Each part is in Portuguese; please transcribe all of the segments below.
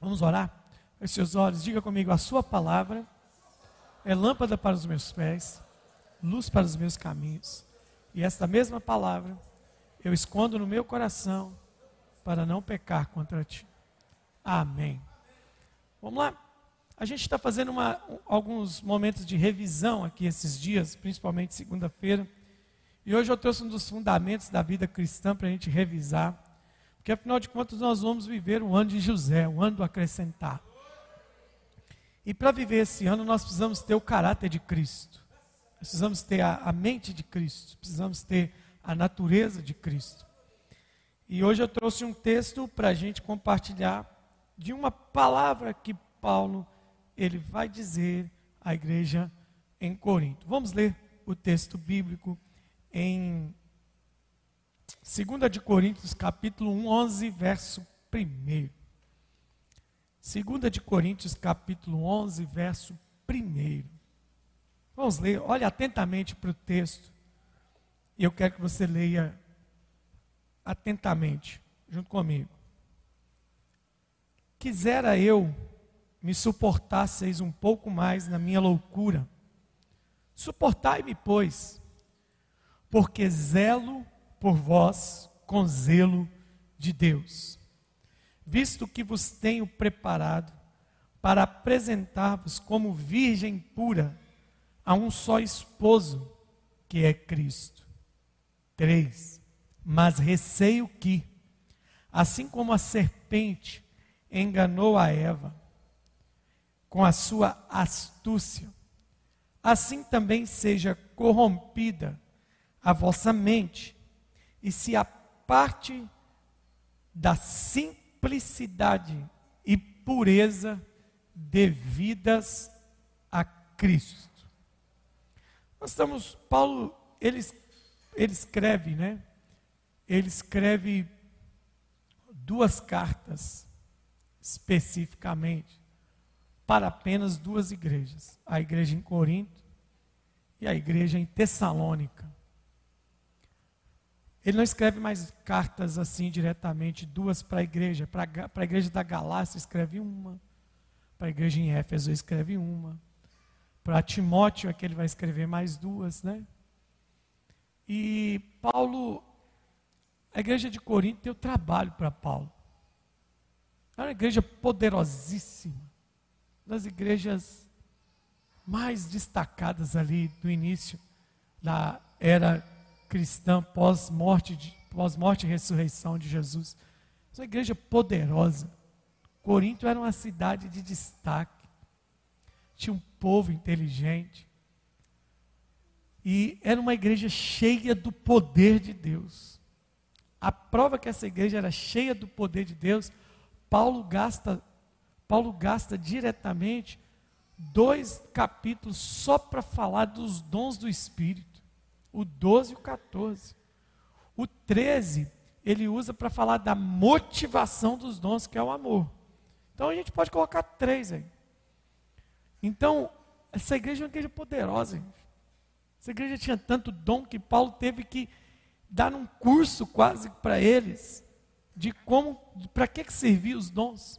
Vamos orar? Feche seus olhos, diga comigo: a Sua palavra é lâmpada para os meus pés, luz para os meus caminhos. E esta mesma palavra eu escondo no meu coração para não pecar contra ti. Amém. Vamos lá? A gente está fazendo uma, alguns momentos de revisão aqui esses dias, principalmente segunda-feira. E hoje eu trouxe um dos fundamentos da vida cristã para a gente revisar. Porque afinal de contas nós vamos viver o ano de José, o ano do acrescentar. E para viver esse ano nós precisamos ter o caráter de Cristo. Precisamos ter a, a mente de Cristo. Precisamos ter a natureza de Cristo. E hoje eu trouxe um texto para a gente compartilhar de uma palavra que Paulo ele vai dizer à igreja em Corinto. Vamos ler o texto bíblico em 2 de Coríntios, capítulo 1, 11, verso 1. 2 de Coríntios, capítulo 11, verso 1. Vamos ler, olhe atentamente para o texto. E eu quero que você leia atentamente, junto comigo. Quisera eu me suportasseis um pouco mais na minha loucura. Suportai-me, pois, porque zelo por vós com zelo de Deus, visto que vos tenho preparado para apresentar-vos como virgem pura a um só esposo, que é Cristo. 3. Mas receio que, assim como a serpente enganou a Eva com a sua astúcia, assim também seja corrompida a vossa mente e se aparte da simplicidade e pureza devidas a Cristo. Nós estamos, Paulo, ele, ele escreve, né? Ele escreve duas cartas especificamente para apenas duas igrejas: a igreja em Corinto e a igreja em Tessalônica. Ele não escreve mais cartas assim diretamente, duas para a igreja. Para a igreja da Galácia escreve uma. Para a igreja em Éfeso escreve uma. Para Timóteo é que ele vai escrever mais duas, né? E Paulo, a igreja de Corinto deu trabalho para Paulo. Era uma igreja poderosíssima, das igrejas mais destacadas ali do início da era cristã pós-morte, pós-morte e ressurreição de Jesus. Uma igreja poderosa. Corinto era uma cidade de destaque. Tinha um povo inteligente. E era uma igreja cheia do poder de Deus. A prova que essa igreja era cheia do poder de Deus Paulo gasta, Paulo gasta diretamente dois capítulos só para falar dos dons do Espírito, o 12 e o 14. O 13, ele usa para falar da motivação dos dons, que é o amor. Então a gente pode colocar três aí. Então, essa igreja é uma igreja poderosa. Gente. Essa igreja tinha tanto dom que Paulo teve que dar um curso quase para eles de como, para que, que servia os dons.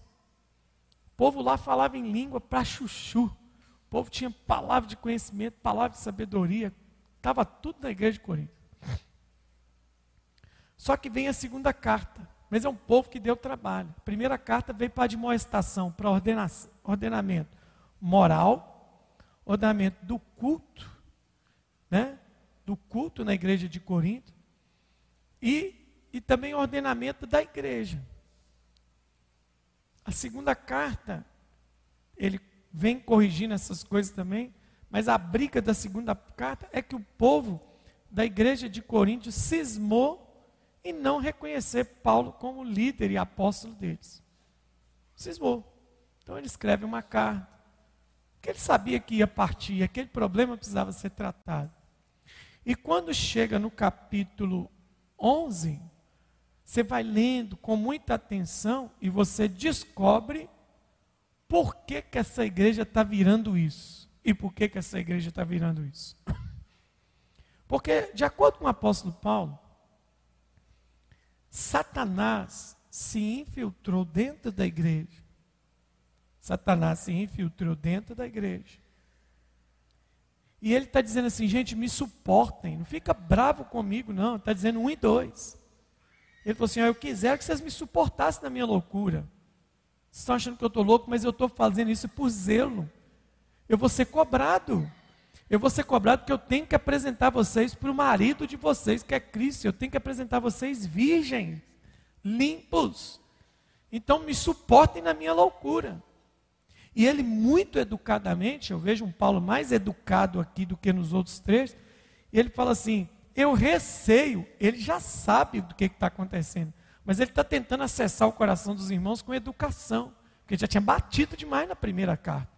O povo lá falava em língua para chuchu. O povo tinha palavra de conhecimento, palavra de sabedoria. Estava tudo na igreja de Corinto. Só que vem a segunda carta. Mas é um povo que deu trabalho. A primeira carta veio para admoestação, para ordenamento moral, ordenamento do culto, né? do culto na igreja de Corinto, e e também ordenamento da igreja. A segunda carta, ele vem corrigindo essas coisas também, mas a briga da segunda carta é que o povo da igreja de Corinto cismou em não reconhecer Paulo como líder e apóstolo deles. Cismou. Então ele escreve uma carta, porque ele sabia que ia partir, aquele problema precisava ser tratado. E quando chega no capítulo 11, você vai lendo com muita atenção e você descobre por que, que essa igreja está virando isso. E por que, que essa igreja está virando isso? Porque, de acordo com o apóstolo Paulo, Satanás se infiltrou dentro da igreja Satanás se infiltrou dentro da igreja. E ele está dizendo assim, gente, me suportem, não fica bravo comigo, não. Está dizendo um e dois. Ele falou assim: ah, eu quiser que vocês me suportassem na minha loucura. Vocês estão achando que eu estou louco, mas eu estou fazendo isso por zelo. Eu vou ser cobrado. Eu vou ser cobrado porque eu tenho que apresentar vocês para o marido de vocês, que é Cristo. Eu tenho que apresentar vocês virgens, limpos. Então me suportem na minha loucura. E ele, muito educadamente, eu vejo um Paulo mais educado aqui do que nos outros três, ele fala assim: Eu receio, ele já sabe do que está acontecendo, mas ele está tentando acessar o coração dos irmãos com educação, porque já tinha batido demais na primeira carta.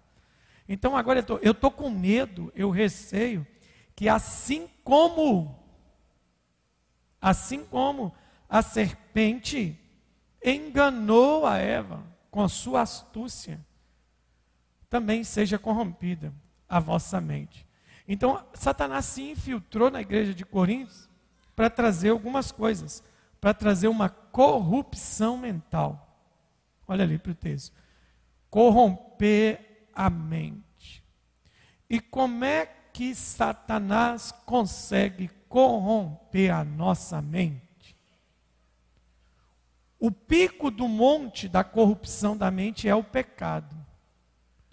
Então agora eu estou com medo, eu receio que assim como, assim como a serpente enganou a Eva com a sua astúcia, também seja corrompida a vossa mente. Então, Satanás se infiltrou na igreja de Coríntios para trazer algumas coisas, para trazer uma corrupção mental. Olha ali para o texto. Corromper a mente. E como é que Satanás consegue corromper a nossa mente? O pico do monte da corrupção da mente é o pecado.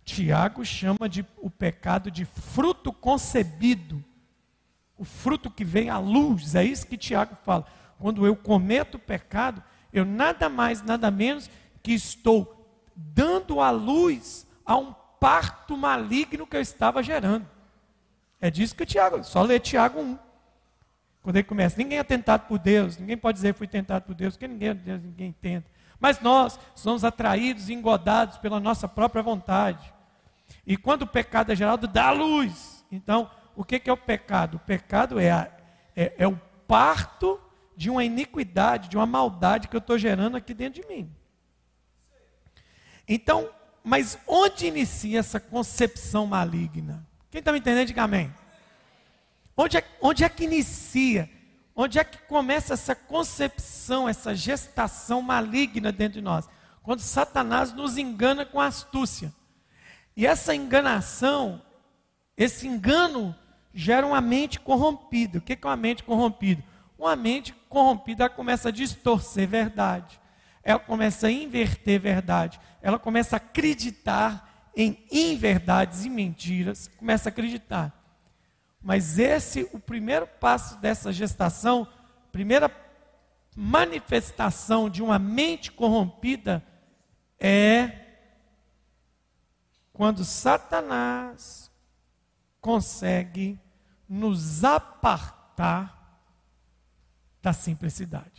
Tiago chama de, o pecado de fruto concebido. O fruto que vem à luz, é isso que Tiago fala. Quando eu cometo pecado, eu nada mais, nada menos que estou dando à luz a um parto maligno que eu estava gerando. É disso que Tiago, só ler Tiago 1. Quando ele começa, ninguém é tentado por Deus, ninguém pode dizer fui tentado por Deus, porque ninguém, Deus, ninguém tenta. Mas nós somos atraídos e engodados pela nossa própria vontade. E quando o pecado é gerado, dá luz. Então, o que, é o pecado? O pecado é, a, é, é o parto de uma iniquidade, de uma maldade que eu estou gerando aqui dentro de mim. Então, mas onde inicia essa concepção maligna? Quem está me entendendo, diga amém. Onde é, onde é que inicia? Onde é que começa essa concepção, essa gestação maligna dentro de nós? Quando Satanás nos engana com astúcia. E essa enganação, esse engano, gera uma mente corrompida. O que é uma mente corrompida? Uma mente corrompida começa a distorcer verdade ela começa a inverter verdade, ela começa a acreditar em inverdades e mentiras, começa a acreditar. Mas esse, o primeiro passo dessa gestação, primeira manifestação de uma mente corrompida é quando Satanás consegue nos apartar da simplicidade.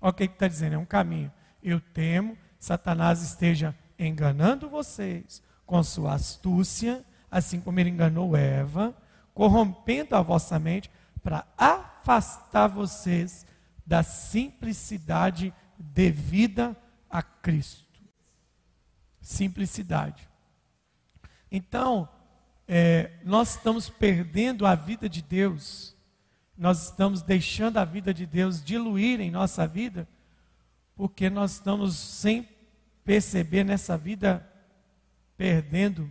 Olha o que está dizendo, é um caminho. Eu temo Satanás esteja enganando vocês com sua astúcia, assim como ele enganou Eva, corrompendo a vossa mente para afastar vocês da simplicidade devida a Cristo. Simplicidade. Então, é, nós estamos perdendo a vida de Deus nós estamos deixando a vida de Deus diluir em nossa vida, porque nós estamos sem perceber nessa vida perdendo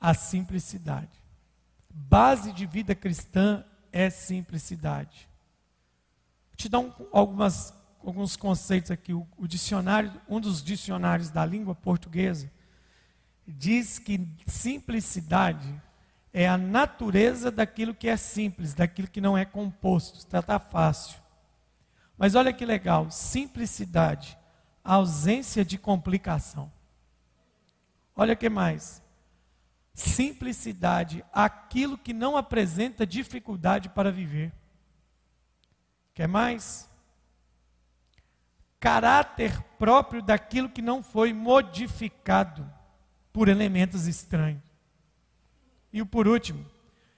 a simplicidade. Base de vida cristã é simplicidade. Vou te dar um, algumas, alguns conceitos aqui. O, o dicionário, um dos dicionários da língua portuguesa diz que simplicidade é a natureza daquilo que é simples, daquilo que não é composto, está tá fácil. Mas olha que legal, simplicidade, ausência de complicação. Olha que mais. Simplicidade, aquilo que não apresenta dificuldade para viver. Quer mais? Caráter próprio daquilo que não foi modificado por elementos estranhos. E o por último,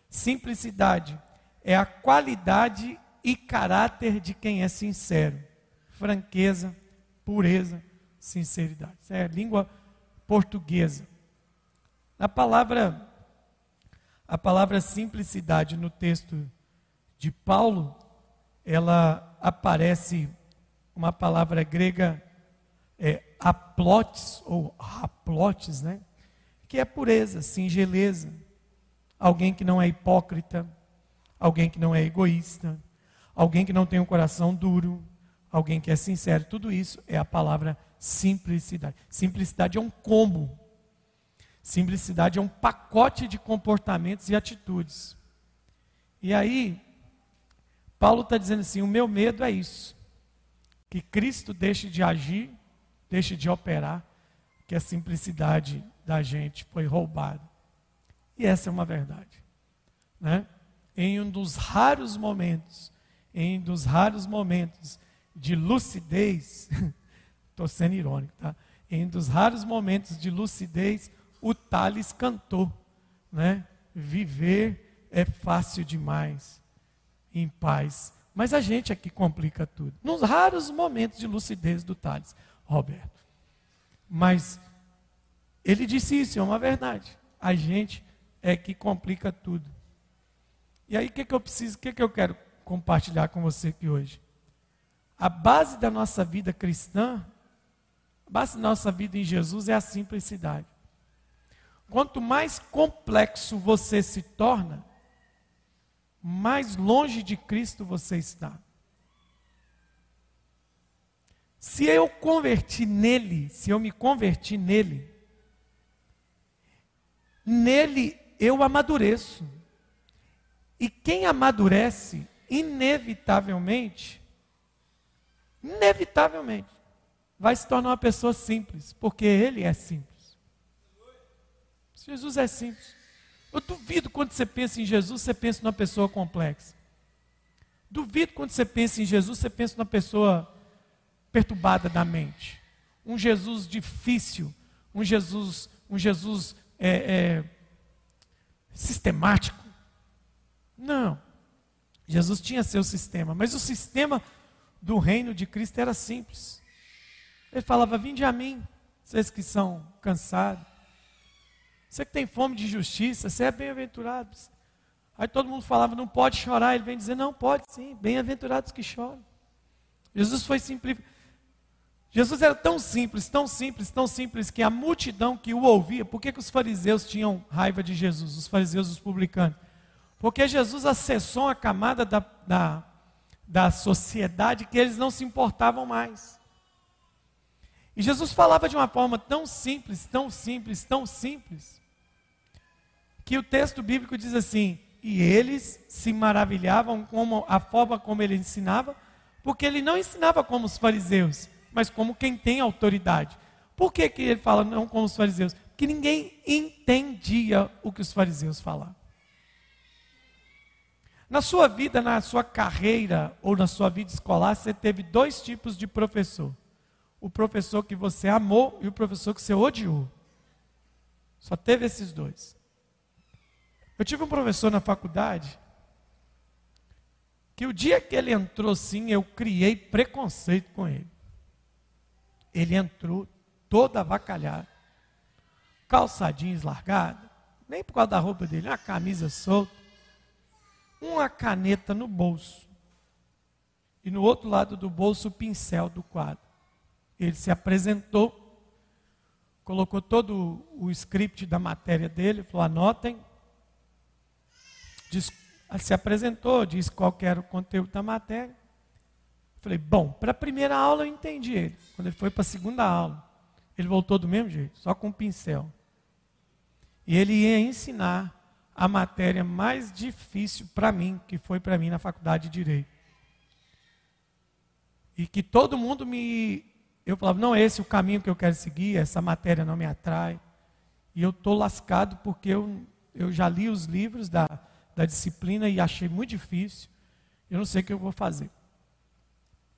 simplicidade é a qualidade e caráter de quem é sincero. Franqueza, pureza, sinceridade. Isso é língua portuguesa. A palavra a palavra simplicidade no texto de Paulo, ela aparece uma palavra grega é, aplotes ou raplotes, né? Que é pureza, singeleza. Alguém que não é hipócrita, alguém que não é egoísta, alguém que não tem um coração duro, alguém que é sincero. Tudo isso é a palavra simplicidade. Simplicidade é um combo. Simplicidade é um pacote de comportamentos e atitudes. E aí, Paulo está dizendo assim: o meu medo é isso. Que Cristo deixe de agir, deixe de operar, que a simplicidade da gente foi roubada. E essa é uma verdade. Né? Em um dos raros momentos, em um dos raros momentos de lucidez, estou sendo irônico, tá? Em um dos raros momentos de lucidez, o Tales cantou, né? Viver é fácil demais, em paz. Mas a gente é que complica tudo. Nos raros momentos de lucidez do Tales, Roberto. Mas ele disse isso, é uma verdade. A gente é que complica tudo. E aí, o que, que eu preciso, o que, que eu quero compartilhar com você aqui hoje? A base da nossa vida cristã, a base da nossa vida em Jesus é a simplicidade. Quanto mais complexo você se torna, mais longe de Cristo você está. Se eu converti nele, se eu me converti nele, nele eu amadureço. E quem amadurece, inevitavelmente, inevitavelmente, vai se tornar uma pessoa simples, porque ele é simples. Jesus é simples. Eu duvido quando você pensa em Jesus, você pensa numa pessoa complexa. Duvido quando você pensa em Jesus, você pensa numa pessoa perturbada da mente. Um Jesus difícil, um Jesus, um Jesus é, é, sistemático. Não. Jesus tinha seu sistema, mas o sistema do reino de Cristo era simples. Ele falava: Vinde a mim, vocês que são cansados. Você que tem fome de justiça, você é bem-aventurado. Aí todo mundo falava: Não pode chorar. Ele vem dizer: Não, pode sim. Bem-aventurados que choram. Jesus foi simplificado. Jesus era tão simples, tão simples, tão simples, que a multidão que o ouvia, por que, que os fariseus tinham raiva de Jesus, os fariseus os publicanos? Porque Jesus acessou a camada da, da, da sociedade que eles não se importavam mais. E Jesus falava de uma forma tão simples, tão simples, tão simples, que o texto bíblico diz assim: e eles se maravilhavam com a forma como ele ensinava, porque ele não ensinava como os fariseus, mas como quem tem autoridade. Por que, que ele fala não como os fariseus? Porque ninguém entendia o que os fariseus falavam. Na sua vida, na sua carreira ou na sua vida escolar, você teve dois tipos de professor: o professor que você amou e o professor que você odiou. Só teve esses dois. Eu tive um professor na faculdade que o dia que ele entrou sim, eu criei preconceito com ele. Ele entrou todo avacalhado, calçadinhos largados, nem por causa da roupa dele, uma camisa solta uma caneta no bolso e no outro lado do bolso o pincel do quadro. Ele se apresentou, colocou todo o script da matéria dele, falou: anotem. Diz, se apresentou, disse qual era o conteúdo da matéria. Falei, bom, para a primeira aula eu entendi ele. Quando ele foi para a segunda aula, ele voltou do mesmo jeito, só com um pincel. E ele ia ensinar a matéria mais difícil para mim, que foi para mim na faculdade de Direito. E que todo mundo me. Eu falava, não é esse o caminho que eu quero seguir, essa matéria não me atrai. E eu estou lascado porque eu, eu já li os livros da, da disciplina e achei muito difícil. Eu não sei o que eu vou fazer.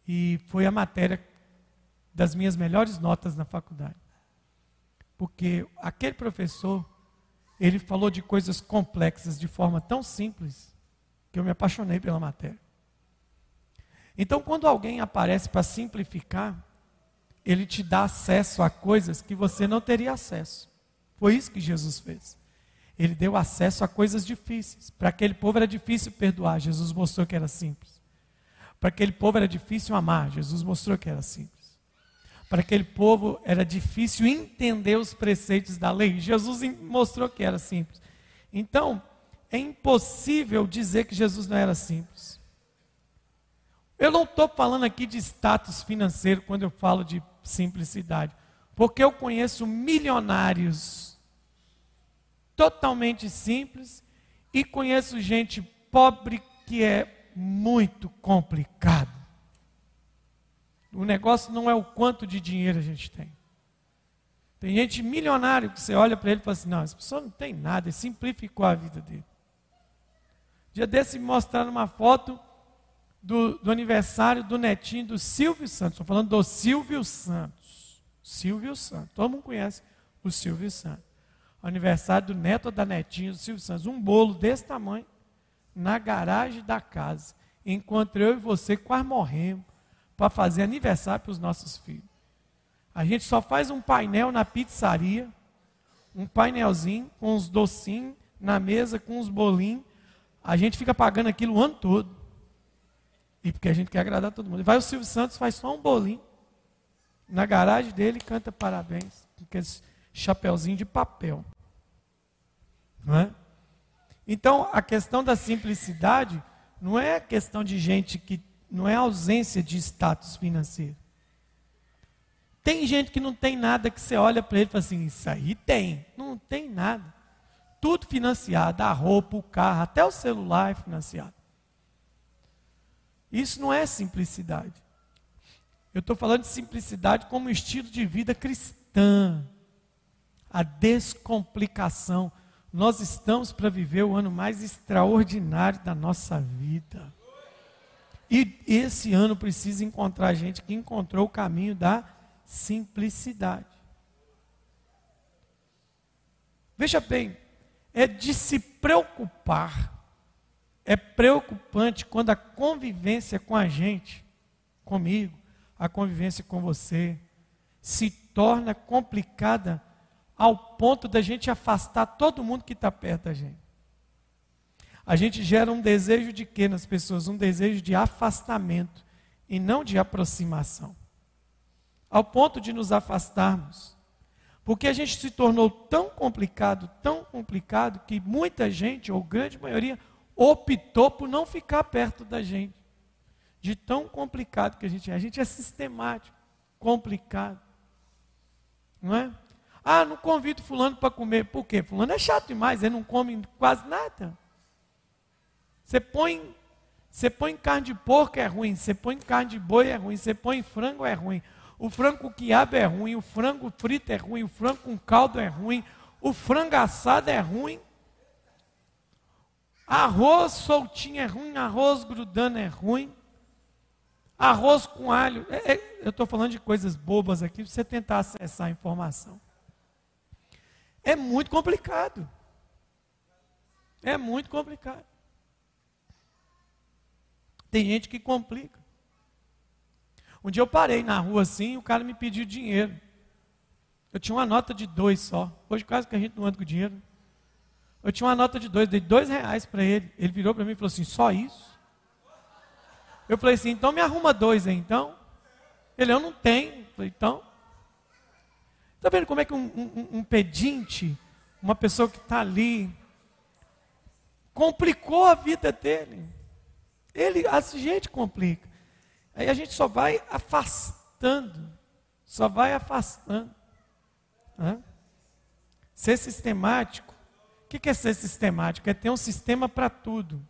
E foi a matéria das minhas melhores notas na faculdade. Porque aquele professor ele falou de coisas complexas de forma tão simples que eu me apaixonei pela matéria. Então, quando alguém aparece para simplificar, ele te dá acesso a coisas que você não teria acesso. Foi isso que Jesus fez. Ele deu acesso a coisas difíceis. Para aquele povo era difícil perdoar, Jesus mostrou que era simples. Para aquele povo era difícil amar, Jesus mostrou que era simples. para aquele povo era difícil entender os preceitos da lei. Jesus mostrou que era simples. Então, é impossível dizer que Jesus não era simples. Eu não estou falando aqui de status financeiro quando eu falo de simplicidade, porque eu conheço milionários totalmente simples e conheço gente pobre que é muito complicado. O negócio não é o quanto de dinheiro a gente tem. Tem gente milionário que você olha para ele e fala assim: não, essa pessoa não tem nada, ele simplificou a vida dele. Dia desse me mostraram uma foto do, do aniversário do netinho do Silvio Santos. Estou falando do Silvio Santos. Silvio Santos. Todo mundo conhece o Silvio Santos. Aniversário do neto ou da netinha do Silvio Santos. Um bolo desse tamanho na garagem da casa. Enquanto eu e você quase morremos para fazer aniversário para os nossos filhos. A gente só faz um painel na pizzaria, um painelzinho com uns docinhos na mesa, com uns bolinhos. A gente fica pagando aquilo o ano todo. E porque a gente quer agradar todo mundo. Vai o Silvio Santos, faz só um bolinho. Na garagem dele canta parabéns. Com aqueles chapeuzinho de papel. Não é? Então, a questão da simplicidade não é questão de gente que não é ausência de status financeiro. Tem gente que não tem nada que você olha para ele e fala assim: Isso aí tem. Não tem nada. Tudo financiado, a roupa, o carro, até o celular é financiado. Isso não é simplicidade. Eu estou falando de simplicidade como estilo de vida cristã. A descomplicação. Nós estamos para viver o ano mais extraordinário da nossa vida. E esse ano precisa encontrar gente que encontrou o caminho da simplicidade. Veja bem, é de se preocupar. É preocupante quando a convivência com a gente, comigo, a convivência com você, se torna complicada ao ponto da gente afastar todo mundo que está perto da gente a gente gera um desejo de quê nas pessoas? Um desejo de afastamento e não de aproximação. Ao ponto de nos afastarmos. Porque a gente se tornou tão complicado, tão complicado, que muita gente, ou grande maioria, optou por não ficar perto da gente. De tão complicado que a gente é. A gente é sistemático, complicado. Não é? Ah, não convido fulano para comer. Por quê? Fulano é chato demais, ele não come quase nada. Você põe, você põe carne de porco é ruim, você põe carne de boi é ruim, você põe frango é ruim. O frango com quiabo é ruim, o frango frito é ruim, o frango com caldo é ruim, o frango assado é ruim. Arroz soltinho é ruim, arroz grudando é ruim. Arroz com alho. É, é, eu estou falando de coisas bobas aqui, para você tentar acessar a informação. É muito complicado. É muito complicado. Tem gente que complica. Um dia eu parei na rua assim o cara me pediu dinheiro. Eu tinha uma nota de dois só. Hoje quase que a gente não anda com dinheiro. Eu tinha uma nota de dois, dei dois reais para ele. Ele virou para mim e falou assim: só isso? Eu falei assim: então me arruma dois aí, então. Ele, eu não tenho. Eu falei, então. Está vendo como é que um, um, um pedinte, uma pessoa que está ali, complicou a vida dele? Ele, a gente complica. Aí a gente só vai afastando, só vai afastando. Né? Ser sistemático. O que é ser sistemático? É ter um sistema para tudo.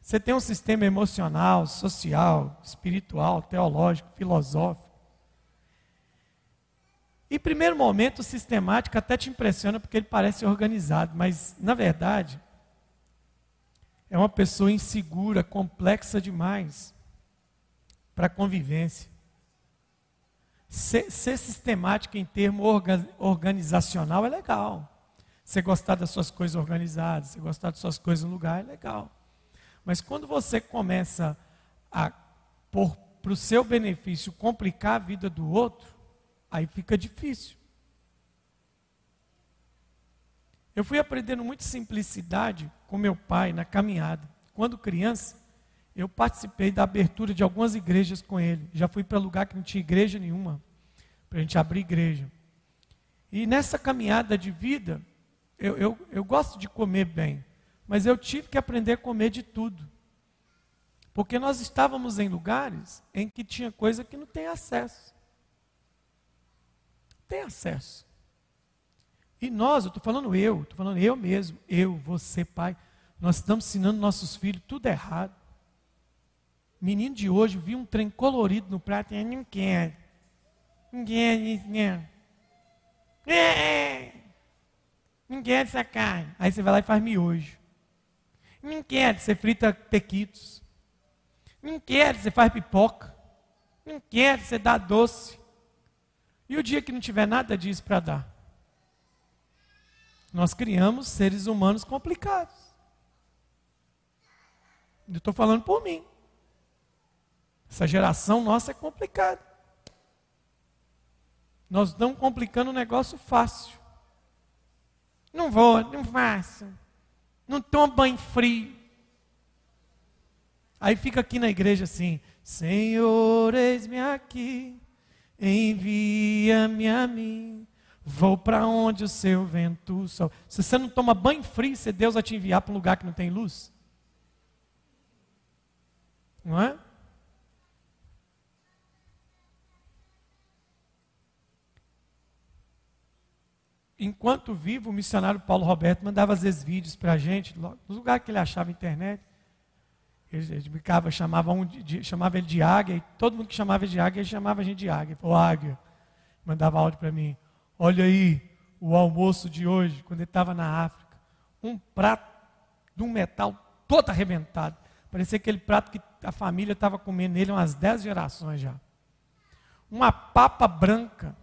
Você tem um sistema emocional, social, espiritual, teológico, filosófico. Em primeiro momento, sistemático até te impressiona porque ele parece organizado, mas na verdade, é uma pessoa insegura, complexa demais para a convivência. Ser, ser sistemática em termo orga, organizacional é legal. Você gostar das suas coisas organizadas, você gostar das suas coisas no lugar é legal. Mas quando você começa a, para o seu benefício, complicar a vida do outro, aí fica difícil. Eu fui aprendendo muita simplicidade com meu pai na caminhada. Quando criança, eu participei da abertura de algumas igrejas com ele. Já fui para lugar que não tinha igreja nenhuma, para a gente abrir igreja. E nessa caminhada de vida, eu, eu, eu gosto de comer bem, mas eu tive que aprender a comer de tudo. Porque nós estávamos em lugares em que tinha coisa que não tem acesso. Tem acesso. E nós, eu estou falando eu, estou falando eu mesmo, eu, você, pai, nós estamos ensinando nossos filhos tudo errado. Menino de hoje viu um trem colorido no prato e não quer. Não quer não. É. Não quer essa carne. Aí você vai lá e faz miojo. Não quer, você frita tequitos. Não quer, você faz pipoca. Não quer, você dá doce. E o dia que não tiver nada disso para dar? Nós criamos seres humanos complicados. Eu estou falando por mim. Essa geração nossa é complicada. Nós estamos complicando um negócio fácil. Não vou, não faço. Não tomo banho frio. Aí fica aqui na igreja assim: Senhor, eis-me aqui, envia-me a mim. Vou para onde o seu vento sol. Se você não toma banho frio, se Deus vai te enviar para um lugar que não tem luz. Não é? Enquanto vivo, o missionário Paulo Roberto mandava às vezes vídeos para a gente, no lugar que ele achava internet. Ele, ele brincava, chamava, um de, chamava ele de águia, e todo mundo que chamava ele de águia, ele chamava a gente de águia. Falou, águia. Mandava áudio para mim. Olha aí o almoço de hoje, quando ele estava na África. Um prato de um metal todo arrebentado. Parecia aquele prato que a família estava comendo nele umas dez gerações já. Uma papa branca.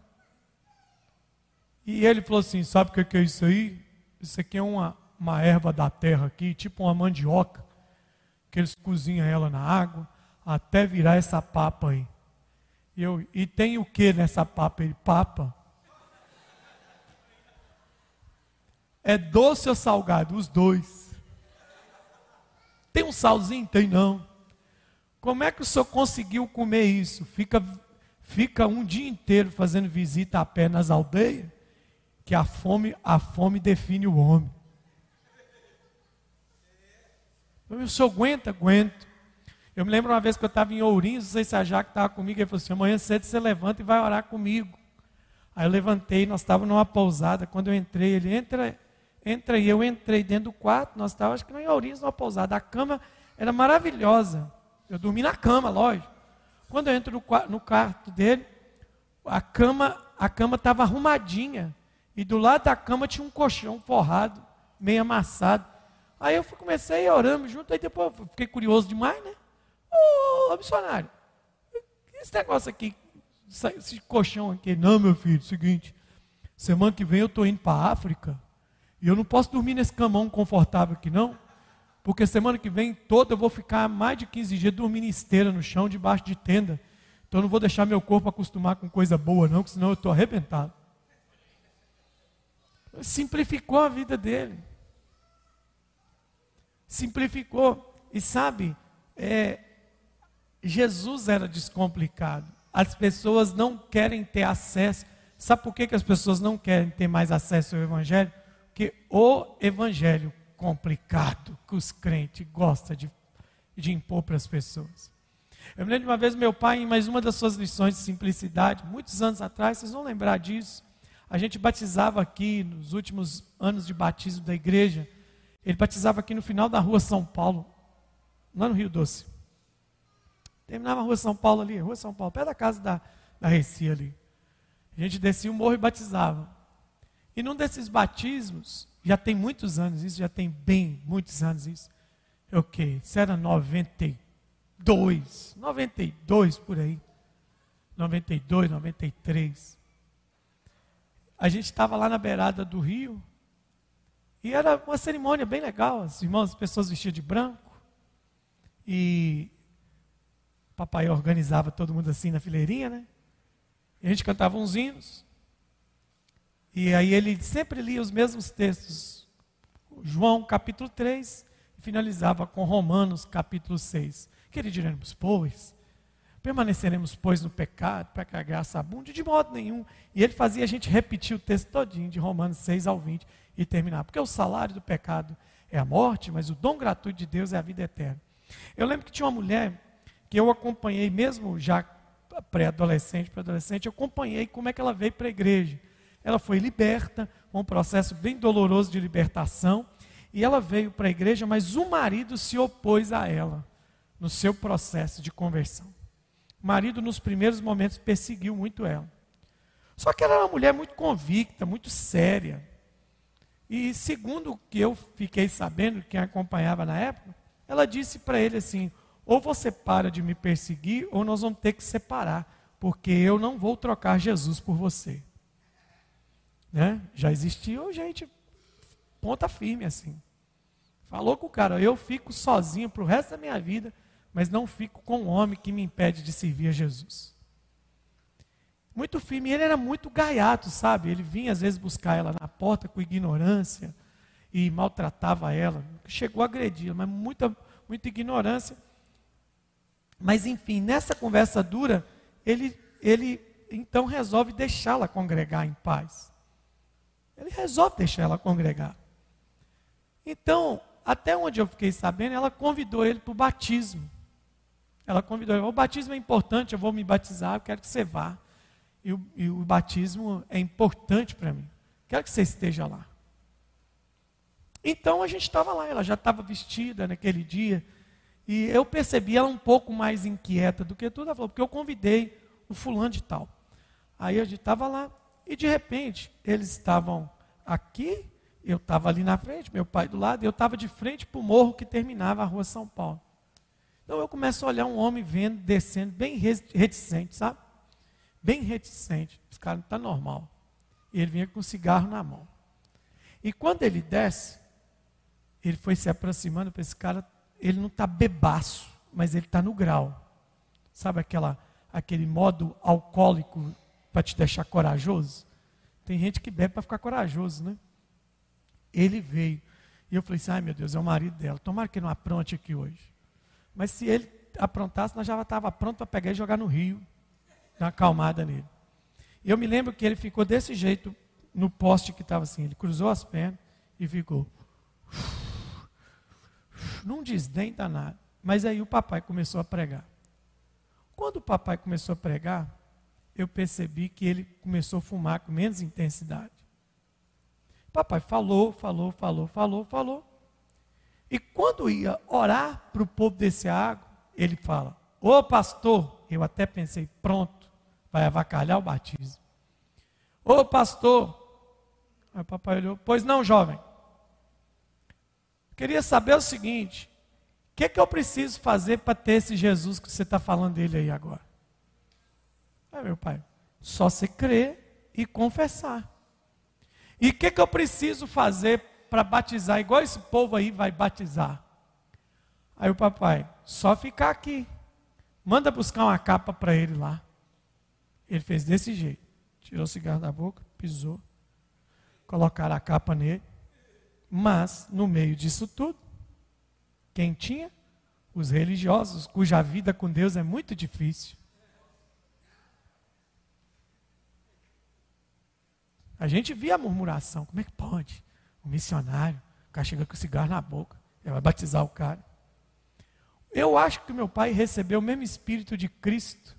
E ele falou assim: sabe o que é isso aí? Isso aqui é uma, uma erva da terra aqui, tipo uma mandioca, que eles cozinham ela na água, até virar essa papa aí. E, eu, e tem o que nessa papa aí? Papa. É doce ou salgado? Os dois. Tem um salzinho? Tem não. Como é que o senhor conseguiu comer isso? Fica, fica um dia inteiro fazendo visita a pé nas aldeias, que a fome, a fome define o homem. O senhor aguenta? Aguento. Eu me lembro uma vez que eu estava em Ourinhos, não sei se a Jaque estava comigo, ele falou assim, amanhã cedo você levanta e vai orar comigo. Aí eu levantei, nós estávamos numa pousada, quando eu entrei, ele entra Entra e eu entrei dentro do quarto, nós estávamos, acho que em Ourinhos, numa pousada. A cama era maravilhosa. Eu dormi na cama, lógico. Quando eu entro no, no quarto dele, a cama a cama estava arrumadinha. E do lado da cama tinha um colchão forrado, meio amassado. Aí eu comecei a orando junto, aí depois eu fiquei curioso demais, né? Ô, missionário, esse negócio aqui, esse colchão aqui. Não, meu filho, seguinte, semana que vem eu estou indo para a África. E eu não posso dormir nesse camão confortável aqui, não. Porque semana que vem toda eu vou ficar mais de 15 dias dormindo em esteira no chão, debaixo de tenda. Então eu não vou deixar meu corpo acostumar com coisa boa, não, porque senão eu estou arrebentado. Simplificou a vida dele. Simplificou. E sabe, é, Jesus era descomplicado. As pessoas não querem ter acesso. Sabe por que, que as pessoas não querem ter mais acesso ao Evangelho? que o evangelho complicado que os crentes gostam de, de impor para as pessoas. Eu me lembro de uma vez meu pai, em mais uma das suas lições de simplicidade, muitos anos atrás, vocês vão lembrar disso. A gente batizava aqui, nos últimos anos de batismo da igreja, ele batizava aqui no final da rua São Paulo, lá no Rio Doce. Terminava a rua São Paulo ali, rua São Paulo, perto da casa da, da Reci ali. A gente descia o morro e batizava. E num desses batismos, já tem muitos anos isso, já tem bem muitos anos isso. É o quê? Isso era 92, 92 por aí. 92, 93. A gente estava lá na beirada do rio e era uma cerimônia bem legal. As irmãs, as pessoas vestidas de branco. E papai organizava todo mundo assim na fileirinha, né? E a gente cantava uns hinos. E aí ele sempre lia os mesmos textos. João capítulo 3 e finalizava com Romanos capítulo 6. O que lhe diremos, pois? Permaneceremos, pois, no pecado, para que a graça abunde? De modo nenhum. E ele fazia a gente repetir o texto todinho, de Romanos 6 ao 20, e terminar. Porque o salário do pecado é a morte, mas o dom gratuito de Deus é a vida eterna. Eu lembro que tinha uma mulher que eu acompanhei, mesmo já pré-adolescente para adolescente, eu acompanhei como é que ela veio para a igreja. Ela foi liberta, um processo bem doloroso de libertação, e ela veio para a igreja, mas o marido se opôs a ela no seu processo de conversão. O marido, nos primeiros momentos, perseguiu muito ela. Só que ela era uma mulher muito convicta, muito séria. E segundo o que eu fiquei sabendo, quem acompanhava na época, ela disse para ele assim: ou você para de me perseguir, ou nós vamos ter que separar, porque eu não vou trocar Jesus por você. Né? Já existiu gente ponta firme assim. Falou com o cara, eu fico sozinho para o resto da minha vida, mas não fico com um homem que me impede de servir a Jesus. Muito firme, ele era muito gaiato, sabe? Ele vinha às vezes buscar ela na porta com ignorância e maltratava ela. Chegou a agredir, mas muita, muita ignorância. Mas enfim, nessa conversa dura, ele, ele então resolve deixá-la congregar em paz. Ele resolve deixar ela congregar. Então, até onde eu fiquei sabendo, ela convidou ele para o batismo. Ela convidou ele, o batismo é importante, eu vou me batizar, eu quero que você vá. E o, e o batismo é importante para mim. Quero que você esteja lá. Então a gente estava lá, ela já estava vestida naquele dia. E eu percebi ela um pouco mais inquieta do que tudo. Ela falou, porque eu convidei o fulano de tal. Aí a gente estava lá, e de repente, eles estavam aqui, eu estava ali na frente, meu pai do lado, e eu estava de frente para o morro que terminava a rua São Paulo. Então eu começo a olhar um homem vendo, descendo, bem reticente, sabe? Bem reticente. Esse cara não está normal. E ele vinha com um cigarro na mão. E quando ele desce, ele foi se aproximando para esse cara, ele não está bebaço, mas ele está no grau. Sabe aquela, aquele modo alcoólico para te deixar corajoso? Tem gente que bebe para ficar corajoso, né? Ele veio. E eu falei assim: ai meu Deus, é o marido dela. Tomara que não apronte aqui hoje. Mas se ele aprontasse, nós já estava pronto para pegar e jogar no rio. Dar acalmada nele. Eu me lembro que ele ficou desse jeito no poste que estava assim. Ele cruzou as pernas e ficou. Num desdém danado. Mas aí o papai começou a pregar. Quando o papai começou a pregar, eu percebi que ele começou a fumar com menos intensidade. Papai falou, falou, falou, falou, falou. E quando ia orar para o povo desse água, ele fala: Ô pastor, eu até pensei, pronto, vai avacalhar o batismo. Ô pastor, aí o papai olhou, pois não, jovem. Queria saber o seguinte: o que, que eu preciso fazer para ter esse Jesus que você está falando dele aí agora? Aí, meu pai, só se crer e confessar. E o que, que eu preciso fazer para batizar, igual esse povo aí vai batizar? Aí o papai, só ficar aqui. Manda buscar uma capa para ele lá. Ele fez desse jeito. Tirou o cigarro da boca, pisou, colocaram a capa nele. Mas, no meio disso tudo, quem tinha? Os religiosos, cuja vida com Deus é muito difícil. A gente via a murmuração. Como é que pode? O missionário, o cara chega com cigarro na boca, ele vai batizar o cara. Eu acho que meu pai recebeu o mesmo espírito de Cristo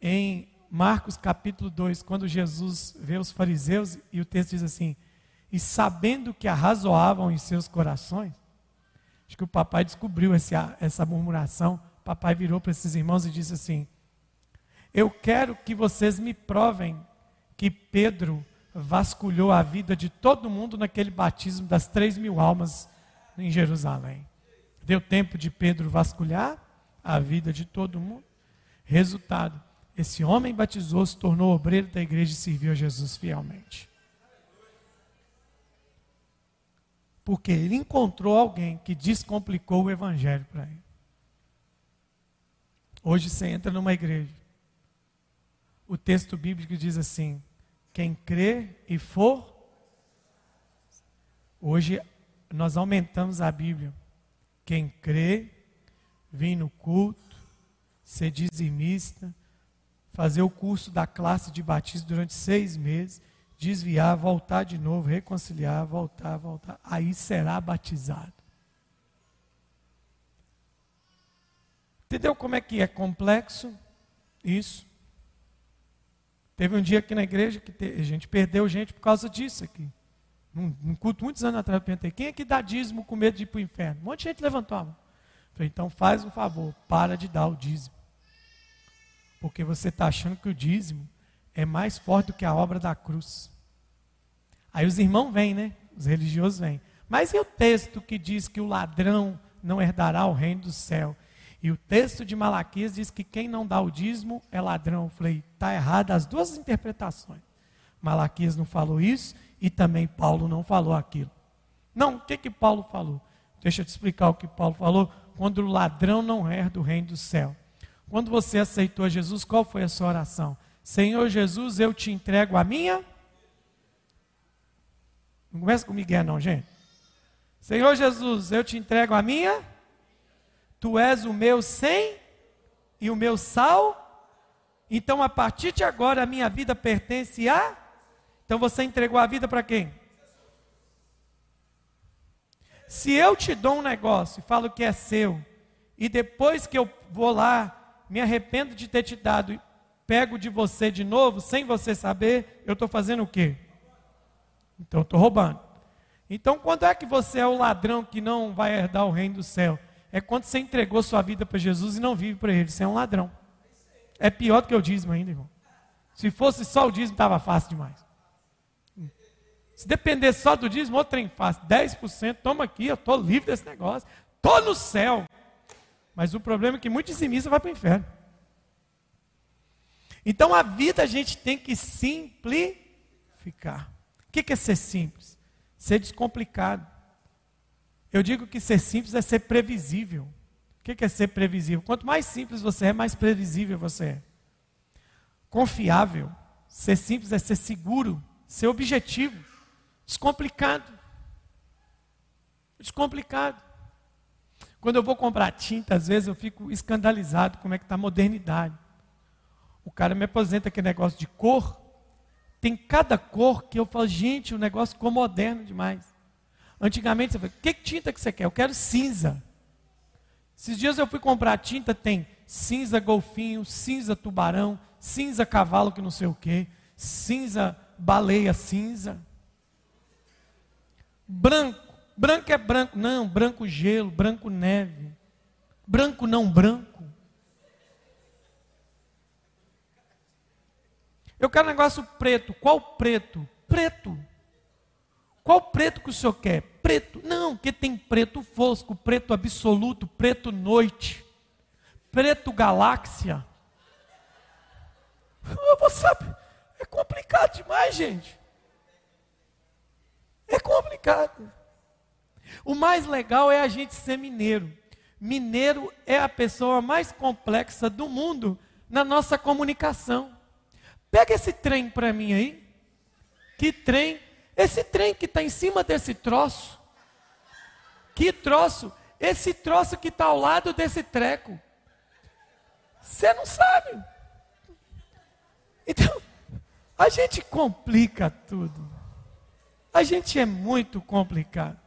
em Marcos capítulo 2, quando Jesus vê os fariseus e o texto diz assim: E sabendo que arrazoavam em seus corações, acho que o papai descobriu esse, essa murmuração. O papai virou para esses irmãos e disse assim: Eu quero que vocês me provem que Pedro vasculhou a vida de todo mundo naquele batismo das três mil almas em Jerusalém. Deu tempo de Pedro vasculhar a vida de todo mundo. Resultado: esse homem batizou, se tornou obreiro da igreja e serviu a Jesus fielmente. Porque ele encontrou alguém que descomplicou o evangelho para ele. Hoje você entra numa igreja. O texto bíblico diz assim: quem crê e for. Hoje nós aumentamos a Bíblia. Quem crê vir no culto, ser dizimista, fazer o curso da classe de batismo durante seis meses, desviar, voltar de novo, reconciliar, voltar, voltar, aí será batizado. Entendeu como é que é complexo isso? Teve um dia aqui na igreja que a gente perdeu gente por causa disso aqui. Num, num culto muitos anos atrás eu perguntei, quem é que dá dízimo com medo de ir para o inferno? Um monte de gente levantou a mão. Falei, então faz um favor, para de dar o dízimo. Porque você está achando que o dízimo é mais forte do que a obra da cruz. Aí os irmãos vêm, né? Os religiosos vêm. Mas e o texto que diz que o ladrão não herdará o reino do céu? E o texto de Malaquias diz que quem não dá o dízimo é ladrão. Eu falei, está errado as duas interpretações. Malaquias não falou isso e também Paulo não falou aquilo. Não, o que, que Paulo falou? Deixa eu te explicar o que Paulo falou. Quando o ladrão não herda o reino do céu. Quando você aceitou Jesus, qual foi a sua oração? Senhor Jesus, eu te entrego a minha. Não começa com Miguel, não, gente. Senhor Jesus, eu te entrego a minha. Tu és o meu sem e o meu sal. Então, a partir de agora, a minha vida pertence a. Então, você entregou a vida para quem? Se eu te dou um negócio e falo que é seu, e depois que eu vou lá, me arrependo de ter te dado pego de você de novo, sem você saber, eu estou fazendo o quê? Então, estou roubando. Então, quando é que você é o ladrão que não vai herdar o reino do céu? é quando você entregou sua vida para Jesus e não vive para Ele. Você é um ladrão. É pior do que o dízimo ainda, irmão. Se fosse só o dízimo, estava fácil demais. Se depender só do dízimo, outro trem fácil. 10%, toma aqui, eu estou livre desse negócio. Estou no céu. Mas o problema é que muito dizimista vai para o inferno. Então a vida a gente tem que simplificar. O que é ser simples? Ser descomplicado. Eu digo que ser simples é ser previsível. O que é ser previsível? Quanto mais simples você é, mais previsível você é. Confiável. Ser simples é ser seguro, ser objetivo, descomplicado. Descomplicado. Quando eu vou comprar tinta, às vezes eu fico escandalizado como é que está a modernidade. O cara me apresenta aquele negócio de cor. Tem cada cor que eu falo, gente, o negócio ficou moderno demais. Antigamente você falou, que tinta que você quer? Eu quero cinza. Esses dias eu fui comprar tinta, tem cinza golfinho, cinza tubarão, cinza cavalo que não sei o que, cinza baleia cinza. Branco, branco é branco, não, branco gelo, branco neve. Branco não branco. Eu quero um negócio preto. Qual preto? Preto. Qual preto que o senhor quer? Preto. Não, que tem preto fosco, preto absoluto, preto noite, preto galáxia. Você sabe, é complicado demais, gente. É complicado. O mais legal é a gente ser mineiro. Mineiro é a pessoa mais complexa do mundo na nossa comunicação. Pega esse trem para mim aí. Que trem esse trem que está em cima desse troço, que troço? Esse troço que está ao lado desse treco. Você não sabe. Então, a gente complica tudo. A gente é muito complicado.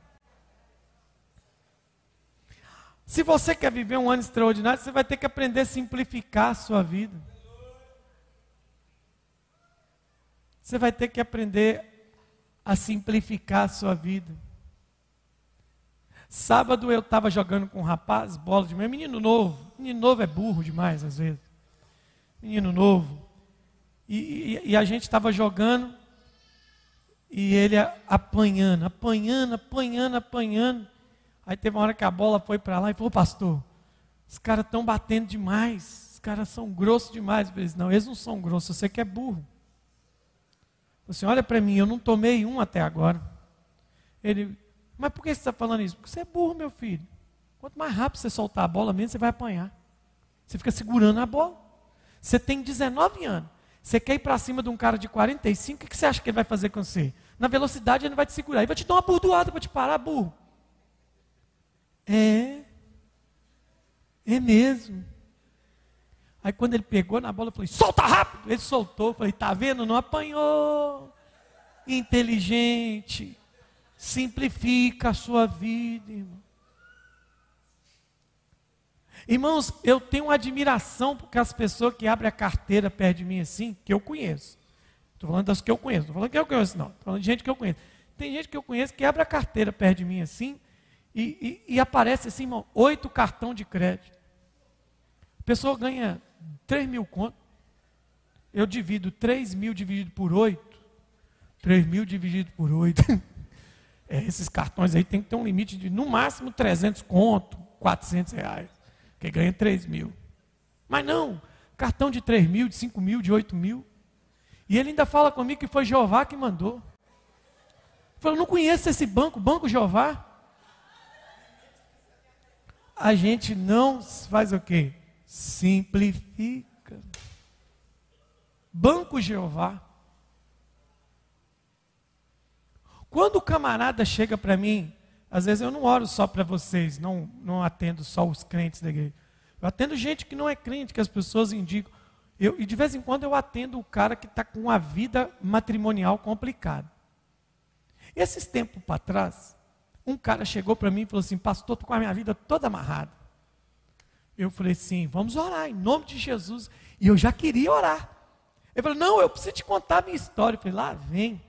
Se você quer viver um ano extraordinário, você vai ter que aprender a simplificar a sua vida. Você vai ter que aprender a simplificar a sua vida. Sábado eu estava jogando com um rapaz, bola de manhã, menino novo. Menino novo é burro demais às vezes. Menino novo. E, e, e a gente estava jogando e ele apanhando, apanhando, apanhando, apanhando. Aí teve uma hora que a bola foi para lá e falou, pastor, os caras estão batendo demais, os caras são grossos demais. Eu falei, não, eles não são grossos, você que é burro. Você olha para mim, eu não tomei um até agora. Ele, mas por que você está falando isso? Porque você é burro, meu filho. Quanto mais rápido você soltar a bola, menos você vai apanhar. Você fica segurando a bola. Você tem 19 anos. Você quer ir para cima de um cara de 45, o que você acha que ele vai fazer com você? Na velocidade ele vai te segurar, ele vai te dar uma burdoada para te parar, burro. É. É mesmo. Aí quando ele pegou na bola, eu falei, solta rápido. Ele soltou, eu falei, tá vendo? Não apanhou. Inteligente. Simplifica a sua vida, irmão. Irmãos, eu tenho admiração porque as pessoas que abrem a carteira perto de mim assim, que eu conheço. Estou falando das que eu conheço, não estou falando que eu conheço, não. Estou falando de gente que eu conheço. Tem gente que eu conheço que abre a carteira perto de mim assim e, e, e aparece assim, irmão, oito cartão de crédito. A pessoa ganha 3 mil conto. Eu divido 3 mil dividido por 8. 3 mil dividido por 8. É, esses cartões aí tem que ter um limite de no máximo 300 conto, 400 reais. Que ganha 3 mil. Mas não, cartão de 3 mil, de 5 mil, de 8 mil. E ele ainda fala comigo que foi Jeová que mandou. Falou, não conheço esse banco, Banco Jeová. A gente não faz o quê? Simplifica. Banco Jeová. Quando o camarada chega para mim, às vezes eu não oro só para vocês, não, não atendo só os crentes da igreja. Eu atendo gente que não é crente, que as pessoas indicam. Eu, e de vez em quando eu atendo o cara que está com uma vida matrimonial complicada. Esses tempos para trás, um cara chegou para mim e falou assim: Pastor, estou com a minha vida toda amarrada. Eu falei assim: Vamos orar em nome de Jesus. E eu já queria orar. Ele falou: Não, eu preciso te contar a minha história. Eu falei: Lá vem.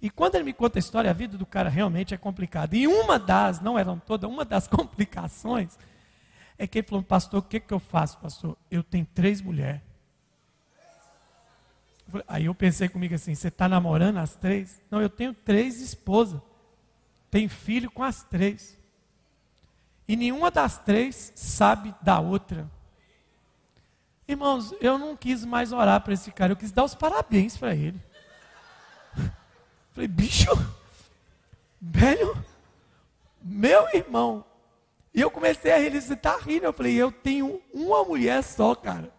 E quando ele me conta a história, a vida do cara realmente é complicada. E uma das, não eram todas, uma das complicações é que ele falou: Pastor, o que, que eu faço, pastor? Eu tenho três mulheres. Aí eu pensei comigo assim: você está namorando as três? Não, eu tenho três esposas. Tenho filho com as três. E nenhuma das três sabe da outra. Irmãos, eu não quis mais orar para esse cara, eu quis dar os parabéns para ele. Falei, bicho, velho, meu irmão. E eu comecei a está rindo. Eu falei, eu tenho uma mulher só, cara.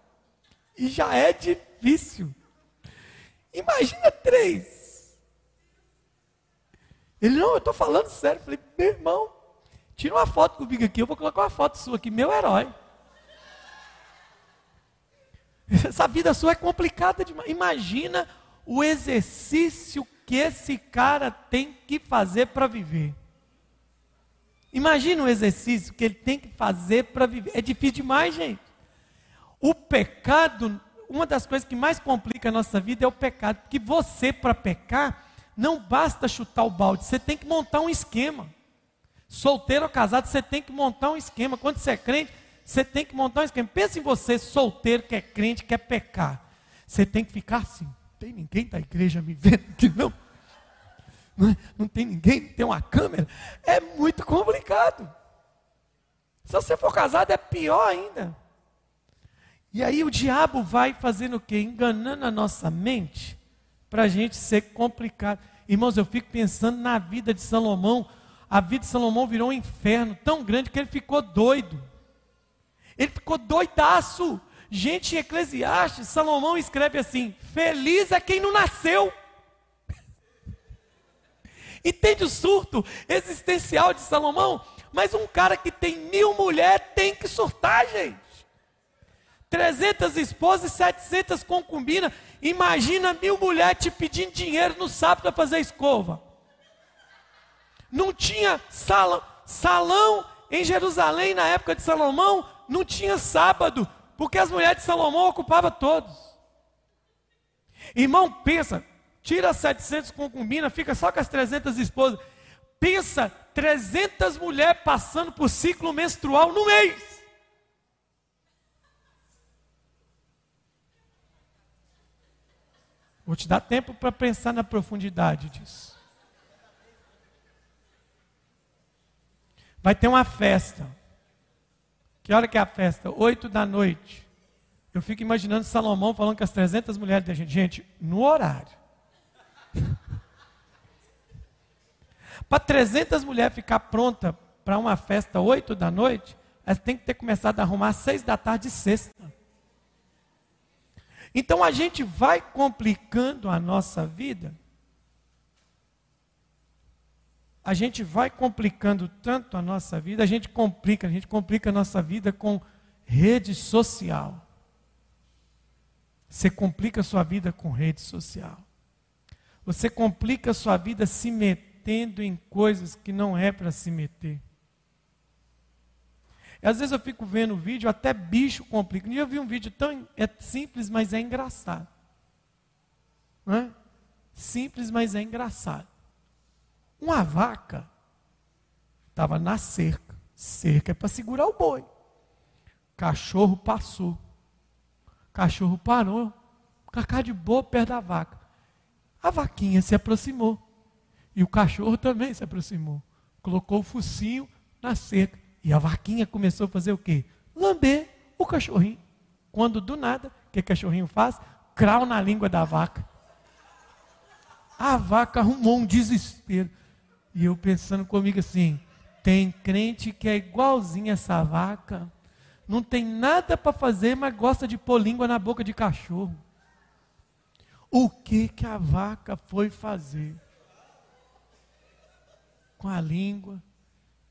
E já é difícil. Imagina três. Ele, não, eu estou falando sério. Eu falei, meu irmão, tira uma foto comigo aqui, eu vou colocar uma foto sua aqui, meu herói. Essa vida sua é complicada demais. Imagina o exercício que esse cara tem que fazer para viver. Imagina o exercício que ele tem que fazer para viver. É difícil demais, gente. O pecado uma das coisas que mais complica a nossa vida é o pecado. Porque você, para pecar, não basta chutar o balde, você tem que montar um esquema. Solteiro ou casado, você tem que montar um esquema. Quando você é crente, você tem que montar um esquema. Pensa em você, solteiro, que é crente, quer pecar. Você tem que ficar assim. Não tem ninguém da igreja me vendo aqui, não. Não, é? não tem ninguém, tem uma câmera. É muito complicado. Se você for casado, é pior ainda. E aí o diabo vai fazendo o quê? Enganando a nossa mente para a gente ser complicado. Irmãos, eu fico pensando na vida de Salomão. A vida de Salomão virou um inferno tão grande que ele ficou doido. Ele ficou doidaço. Gente, em Eclesiastes, Salomão escreve assim: Feliz é quem não nasceu. Entende o surto existencial de Salomão? Mas um cara que tem mil mulheres tem que surtar, gente. 300 esposas e 700 concubinas. Imagina mil mulheres te pedindo dinheiro no sábado para fazer escova. Não tinha salão, salão em Jerusalém na época de Salomão, não tinha sábado, porque as mulheres de Salomão ocupavam todos. Irmão, pensa, tira 700 concubinas, fica só com as 300 esposas. Pensa, 300 mulheres passando por ciclo menstrual no mês. Vou te dar tempo para pensar na profundidade disso. Vai ter uma festa. Que hora que é a festa? Oito da noite. Eu fico imaginando Salomão falando com as 300 mulheres da gente. Gente, no horário. para 300 mulheres ficar pronta para uma festa oito da noite, elas têm que ter começado a arrumar às seis da tarde sexta. Então a gente vai complicando a nossa vida. a gente vai complicando tanto a nossa vida, a gente complica, a gente complica a nossa vida com rede social. Você complica a sua vida com rede social. Você complica a sua vida se metendo em coisas que não é para se meter. Às vezes eu fico vendo vídeo, até bicho complica. Eu vi um vídeo tão é simples, mas é engraçado. Não é? Simples, mas é engraçado. Uma vaca estava na cerca. Cerca é para segurar o boi. Cachorro passou. Cachorro parou. Cacá de boa perto da vaca. A vaquinha se aproximou. E o cachorro também se aproximou. Colocou o focinho na cerca. E a vaquinha começou a fazer o quê? Lamber o cachorrinho. Quando do nada, o que o cachorrinho faz? Crau na língua da vaca. A vaca arrumou um desespero. E eu pensando comigo assim: tem crente que é igualzinho essa vaca, não tem nada para fazer, mas gosta de pôr língua na boca de cachorro. O que que a vaca foi fazer? Com a língua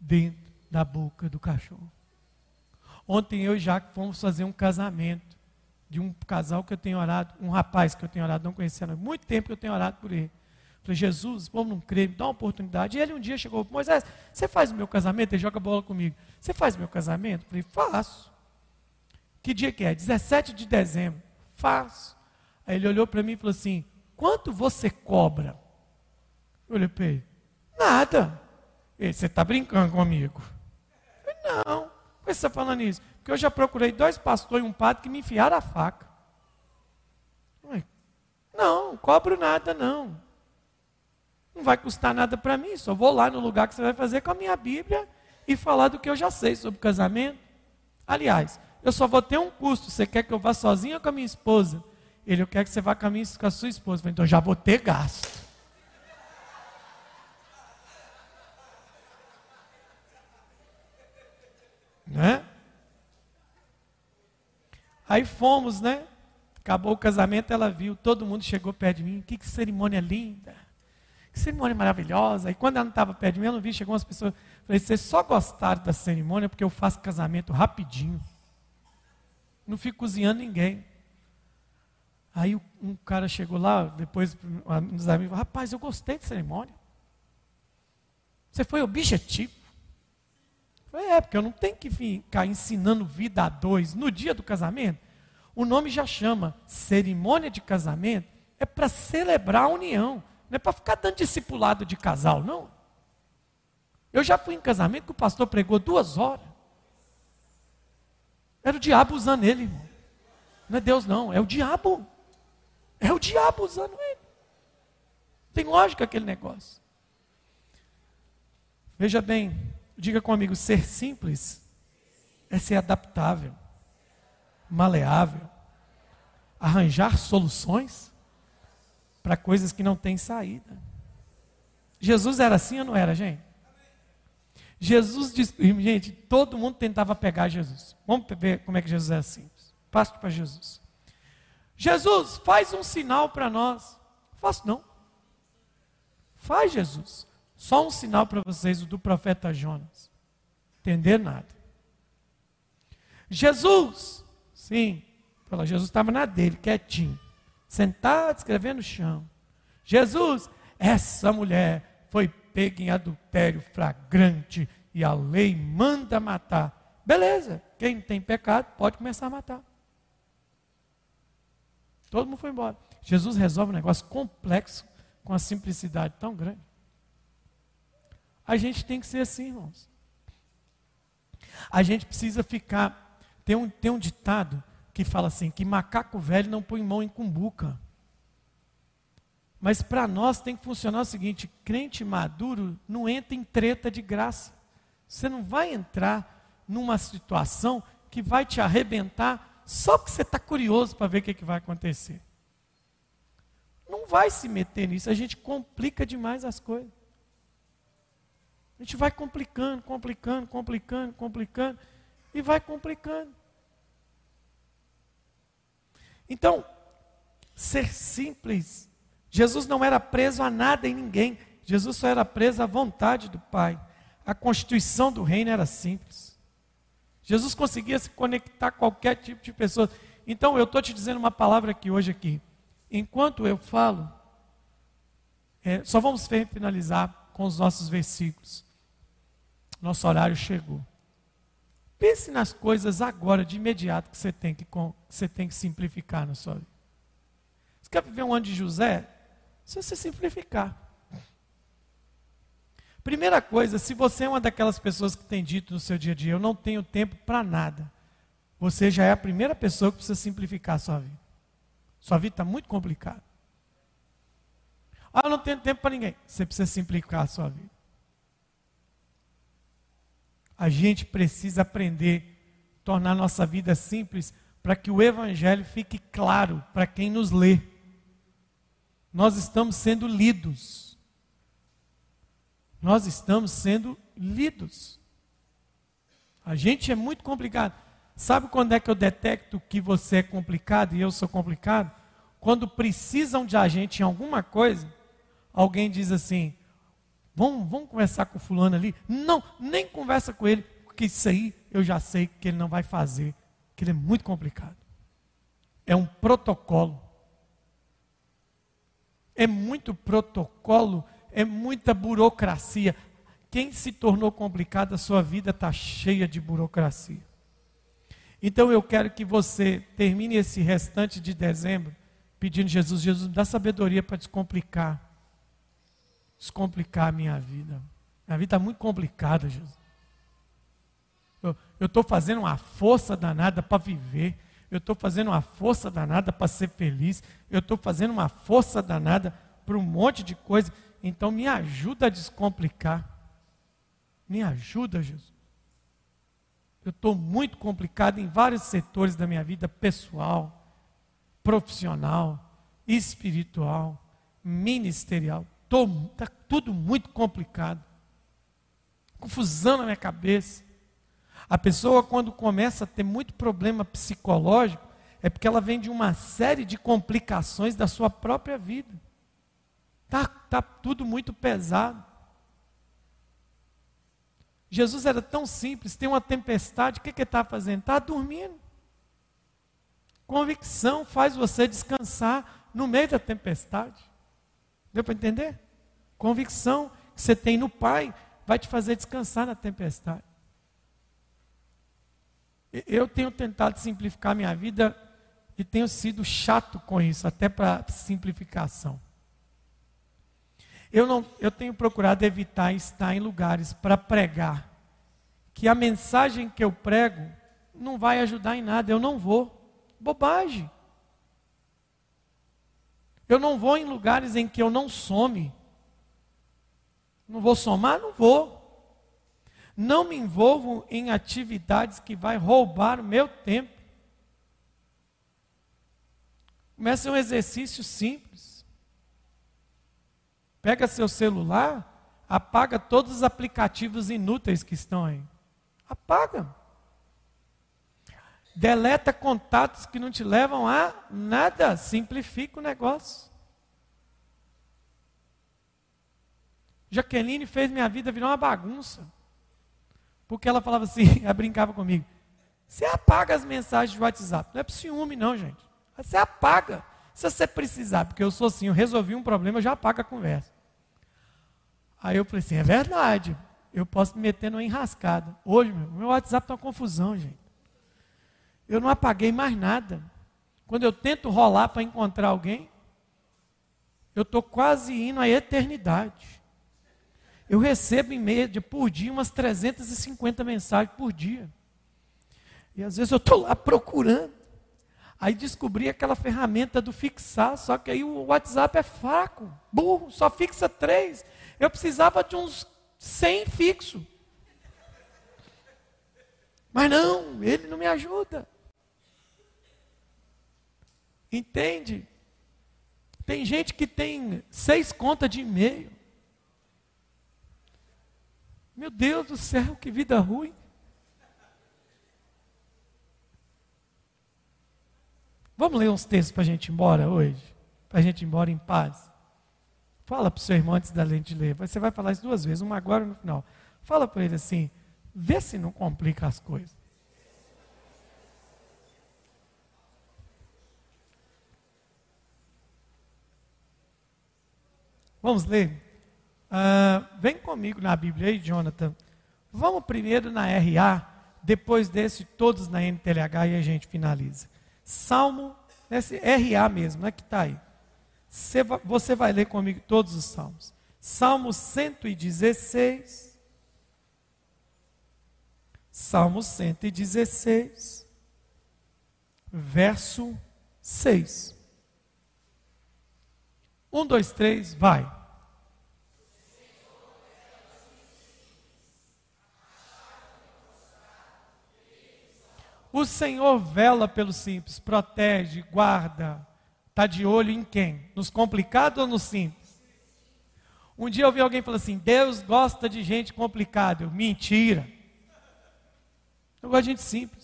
dentro da boca do cachorro. Ontem eu e Jaque fomos fazer um casamento de um casal que eu tenho orado, um rapaz que eu tenho orado, não conhecia há muito tempo que eu tenho orado por ele. Falei, Jesus, vamos não crer, me dá uma oportunidade. E ele um dia chegou, Moisés, você faz o meu casamento? Ele joga bola comigo. Você faz o meu casamento? Falei, faço. Que dia que é? 17 de dezembro. Faço. Aí ele olhou para mim e falou assim: quanto você cobra? Eu olhei para ele, nada. Ele, você está brincando comigo? Não. Por que você está falando isso? Porque eu já procurei dois pastores e um padre que me enfiaram a faca. Falei, não, cobro nada não. Não vai custar nada para mim, só vou lá no lugar que você vai fazer com a minha Bíblia e falar do que eu já sei sobre casamento. Aliás, eu só vou ter um custo. Você quer que eu vá sozinho com a minha esposa? Ele, eu quero que você vá com a, minha, com a sua esposa. Então já vou ter gasto. Né? Aí fomos, né? Acabou o casamento, ela viu, todo mundo chegou perto de mim. Que, que cerimônia linda que cerimônia maravilhosa. E quando ela não estava perto de mim, eu não vi, chegou umas pessoas. Falei, vocês só gostaram da cerimônia porque eu faço casamento rapidinho. Não fico cozinhando ninguém. Aí um cara chegou lá, depois nos amigos, rapaz, eu gostei de cerimônia. Você foi objetivo. Falei, é, porque eu não tenho que ficar ensinando vida a dois no dia do casamento. O nome já chama cerimônia de casamento, é para celebrar a união. Não é para ficar dando discipulado de casal, não. Eu já fui em casamento que o pastor pregou duas horas. Era o diabo usando ele, irmão. Não é Deus, não. É o diabo. É o diabo usando ele. Tem lógica aquele negócio. Veja bem, diga comigo: ser simples é ser adaptável, maleável, arranjar soluções para coisas que não têm saída. Jesus era assim ou não era, gente? Jesus disse, gente, todo mundo tentava pegar Jesus. Vamos ver como é que Jesus é assim. Passo para Jesus. Jesus, faz um sinal para nós. Faço não. Faz, Jesus. Só um sinal para vocês, o do profeta Jonas. Entender nada. Jesus, sim, Jesus estava na dele, quietinho sentado escrevendo no chão. Jesus, essa mulher foi pega em adultério flagrante e a lei manda matar. Beleza, quem tem pecado pode começar a matar. Todo mundo foi embora. Jesus resolve um negócio complexo com a simplicidade tão grande. A gente tem que ser assim, irmãos. A gente precisa ficar. Tem um, tem um ditado que fala assim: que macaco velho não põe mão em cumbuca. Mas para nós tem que funcionar o seguinte: crente maduro não entra em treta de graça. Você não vai entrar numa situação que vai te arrebentar só porque você está curioso para ver o que, que vai acontecer. Não vai se meter nisso, a gente complica demais as coisas. A gente vai complicando, complicando, complicando, complicando e vai complicando. Então, ser simples. Jesus não era preso a nada e ninguém. Jesus só era preso à vontade do Pai. A constituição do reino era simples. Jesus conseguia se conectar a qualquer tipo de pessoa. Então eu estou te dizendo uma palavra aqui hoje aqui. Enquanto eu falo, é, só vamos finalizar com os nossos versículos. Nosso horário chegou. Pense nas coisas agora, de imediato, que você tem que, que, você tem que simplificar na sua vida. Você quer viver um ano de José? Se você simplificar. Primeira coisa, se você é uma daquelas pessoas que tem dito no seu dia a dia, eu não tenho tempo para nada, você já é a primeira pessoa que precisa simplificar a sua vida. Sua vida está muito complicada. Ah, eu não tenho tempo para ninguém. Você precisa simplificar a sua vida. A gente precisa aprender a tornar nossa vida simples para que o Evangelho fique claro para quem nos lê. Nós estamos sendo lidos. Nós estamos sendo lidos. A gente é muito complicado. Sabe quando é que eu detecto que você é complicado e eu sou complicado? Quando precisam de a gente em alguma coisa, alguém diz assim: Vamos, vamos conversar com o fulano ali? Não, nem conversa com ele, porque isso aí eu já sei que ele não vai fazer, que ele é muito complicado. É um protocolo. É muito protocolo, é muita burocracia. Quem se tornou complicado, a sua vida está cheia de burocracia. Então eu quero que você termine esse restante de dezembro pedindo Jesus, Jesus, dá sabedoria para descomplicar descomplicar a minha vida. Minha vida está muito complicada, Jesus. Eu estou fazendo uma força danada para viver. Eu estou fazendo uma força danada para ser feliz. Eu estou fazendo uma força danada para um monte de coisa. Então me ajuda a descomplicar. Me ajuda, Jesus. Eu estou muito complicado em vários setores da minha vida pessoal, profissional, espiritual, ministerial. Está tudo muito complicado. Confusão na minha cabeça. A pessoa, quando começa a ter muito problema psicológico, é porque ela vem de uma série de complicações da sua própria vida. Está tá tudo muito pesado. Jesus era tão simples, tem uma tempestade, o que, que ele está fazendo? Está dormindo. Convicção faz você descansar no meio da tempestade. Deu para entender? Convicção que você tem no Pai vai te fazer descansar na tempestade. Eu tenho tentado simplificar minha vida e tenho sido chato com isso, até para simplificação. Eu, não, eu tenho procurado evitar estar em lugares para pregar, que a mensagem que eu prego não vai ajudar em nada, eu não vou. Bobagem. Eu não vou em lugares em que eu não some. Não vou somar? Não vou. Não me envolvo em atividades que vai roubar o meu tempo. Começa um exercício simples. Pega seu celular, apaga todos os aplicativos inúteis que estão aí. Apaga. Deleta contatos que não te levam a nada. Simplifica o negócio. Jaqueline fez minha vida virar uma bagunça. Porque ela falava assim, ela brincava comigo. Você apaga as mensagens de WhatsApp. Não é para ciúme, não, gente. Você apaga. Se você precisar, porque eu sou assim, eu resolvi um problema, eu já apago a conversa. Aí eu falei assim, é verdade. Eu posso me meter numa enrascada. Hoje, meu, meu WhatsApp está uma confusão, gente eu não apaguei mais nada. Quando eu tento rolar para encontrar alguém, eu estou quase indo à eternidade. Eu recebo em média por dia umas 350 mensagens por dia. E às vezes eu estou lá procurando. Aí descobri aquela ferramenta do fixar, só que aí o WhatsApp é fraco, burro, só fixa três. Eu precisava de uns 100 fixo. Mas não, ele não me ajuda. Entende? Tem gente que tem seis contas de e-mail. Meu Deus do céu, que vida ruim. Vamos ler uns textos para a gente ir embora hoje? Para a gente ir embora em paz. Fala para o seu irmão antes da gente ler. Você vai falar isso duas vezes, uma agora e no final. Fala para ele assim: vê se não complica as coisas. Vamos ler? Uh, vem comigo na Bíblia aí, Jonathan. Vamos primeiro na RA, depois desse, todos na NTLH e a gente finaliza. Salmo, nesse RA mesmo, né, que está aí. Você vai ler comigo todos os salmos. Salmo 116. Salmo 116, verso 6. Um, dois, três, vai. O Senhor vela pelo simples, protege, guarda, Está de olho em quem? Nos complicados ou nos simples? Um dia eu ouvi alguém falar assim: Deus gosta de gente complicada. Eu, Mentira. Eu gosto de gente simples.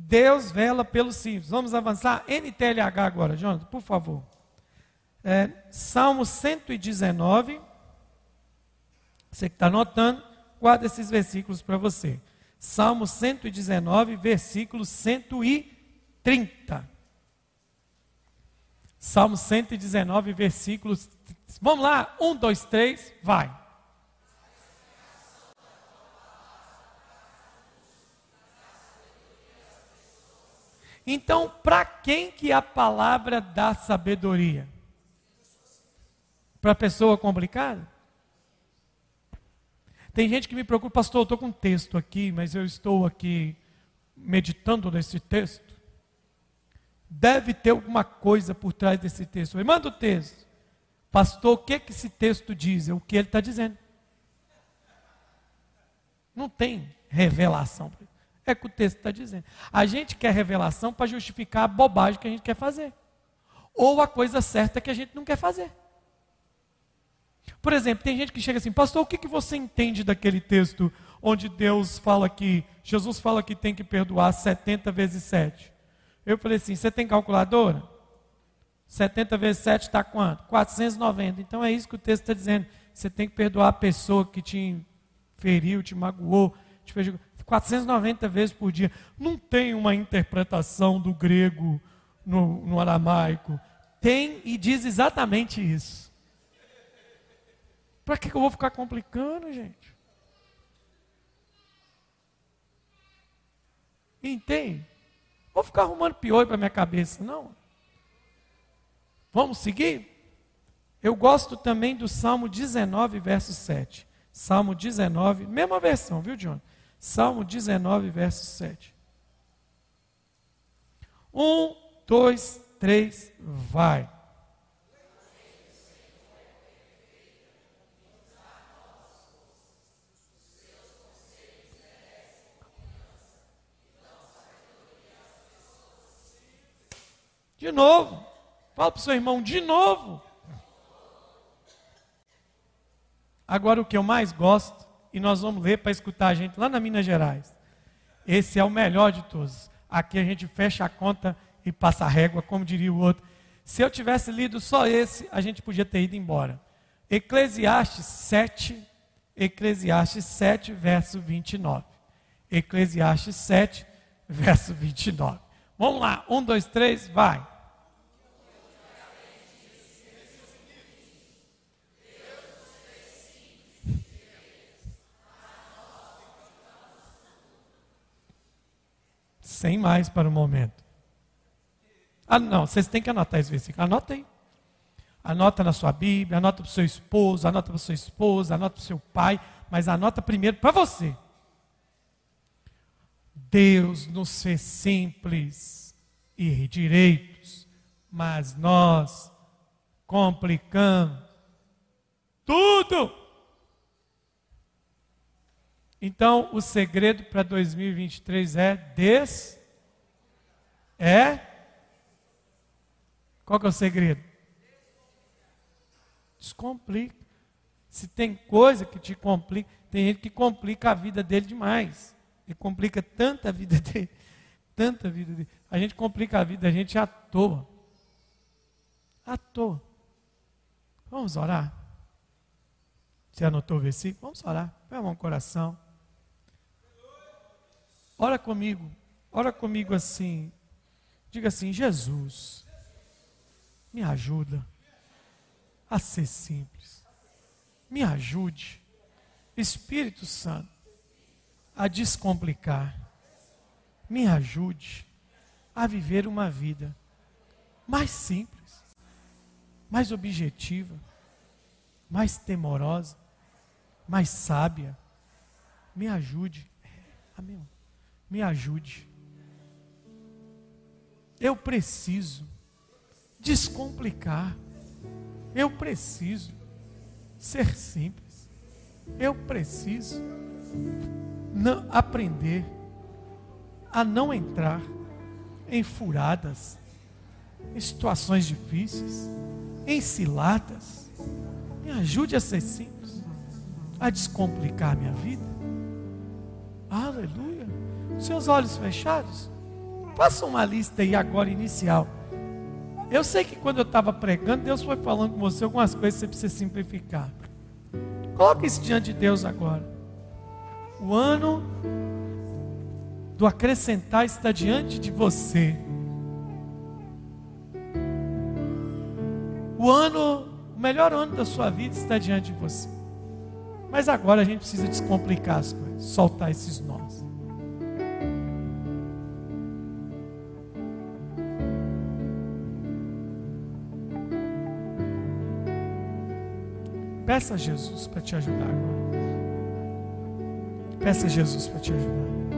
Deus vela pelo simples. Vamos avançar. NTLH agora, Jonathan, por favor. É, Salmo 119. Você que está anotando, guarda esses versículos para você. Salmo 119, versículo 130. Salmo 119, versículos. Vamos lá, um, dois, três, vai. Então, para quem que a palavra dá sabedoria? Para pessoa complicada? Tem gente que me preocupa, pastor, eu estou com um texto aqui, mas eu estou aqui meditando nesse texto. Deve ter alguma coisa por trás desse texto. Me manda o texto. Pastor, o que, que esse texto diz? É o que ele está dizendo. Não tem revelação. É o que o texto está dizendo. A gente quer revelação para justificar a bobagem que a gente quer fazer. Ou a coisa certa que a gente não quer fazer. Por exemplo, tem gente que chega assim, pastor, o que, que você entende daquele texto onde Deus fala que, Jesus fala que tem que perdoar 70 vezes 7? Eu falei assim: você tem calculadora? 70 vezes 7 está quanto? 490. Então é isso que o texto está dizendo. Você tem que perdoar a pessoa que te feriu, te magoou, te fez 490 vezes por dia. Não tem uma interpretação do grego no, no aramaico. Tem e diz exatamente isso. Para que, que eu vou ficar complicando, gente? Entende? Vou ficar arrumando piolho para minha cabeça, não. Vamos seguir? Eu gosto também do Salmo 19, verso 7. Salmo 19, mesma versão, viu, John? Salmo 19, verso 7. Um, dois, três, vai. De novo. Fala para o seu irmão, de novo. Agora o que eu mais gosto, e nós vamos ler para escutar a gente lá na Minas Gerais. Esse é o melhor de todos. Aqui a gente fecha a conta e passa a régua, como diria o outro. Se eu tivesse lido só esse, a gente podia ter ido embora. Eclesiastes 7, Eclesiastes 7, verso 29. Eclesiastes 7, verso 29. Vamos lá, um, dois, três, vai. Sem mais para o momento. Ah, não, vocês têm que anotar esse versículo. Anota aí. Anota na sua Bíblia, anota para o seu esposo, anota para sua esposa, anota para o seu pai, mas anota primeiro para você. Deus nos fez simples e direitos, mas nós complicamos tudo. Então, o segredo para 2023 é des é Qual que é o segredo? Descomplica. Se tem coisa que te complica, tem gente que complica a vida dele demais. E complica tanta vida dele, tanta vida dele. A gente complica a vida a gente à toa. À toa. Vamos orar? Você anotou o versículo? Vamos orar. Põe a mão no coração. Ora comigo. Ora comigo assim. Diga assim: Jesus, me ajuda a ser simples. Me ajude, Espírito Santo, a descomplicar. Me ajude a viver uma vida mais simples, mais objetiva, mais temorosa, mais sábia. Me ajude. Amém. Me ajude. Eu preciso descomplicar. Eu preciso ser simples. Eu preciso não, aprender a não entrar em furadas, em situações difíceis, em ciladas. Me ajude a ser simples, a descomplicar minha vida. Aleluia. Seus olhos fechados. Faça uma lista aí agora inicial eu sei que quando eu estava pregando, Deus foi falando com você algumas coisas que você precisa simplificar. Coloque isso diante de Deus agora. O ano do acrescentar está diante de você. O ano, o melhor ano da sua vida está diante de você. Mas agora a gente precisa descomplicar as coisas, soltar esses nós. Peça a Jesus para te ajudar agora. Peça a Jesus para te ajudar.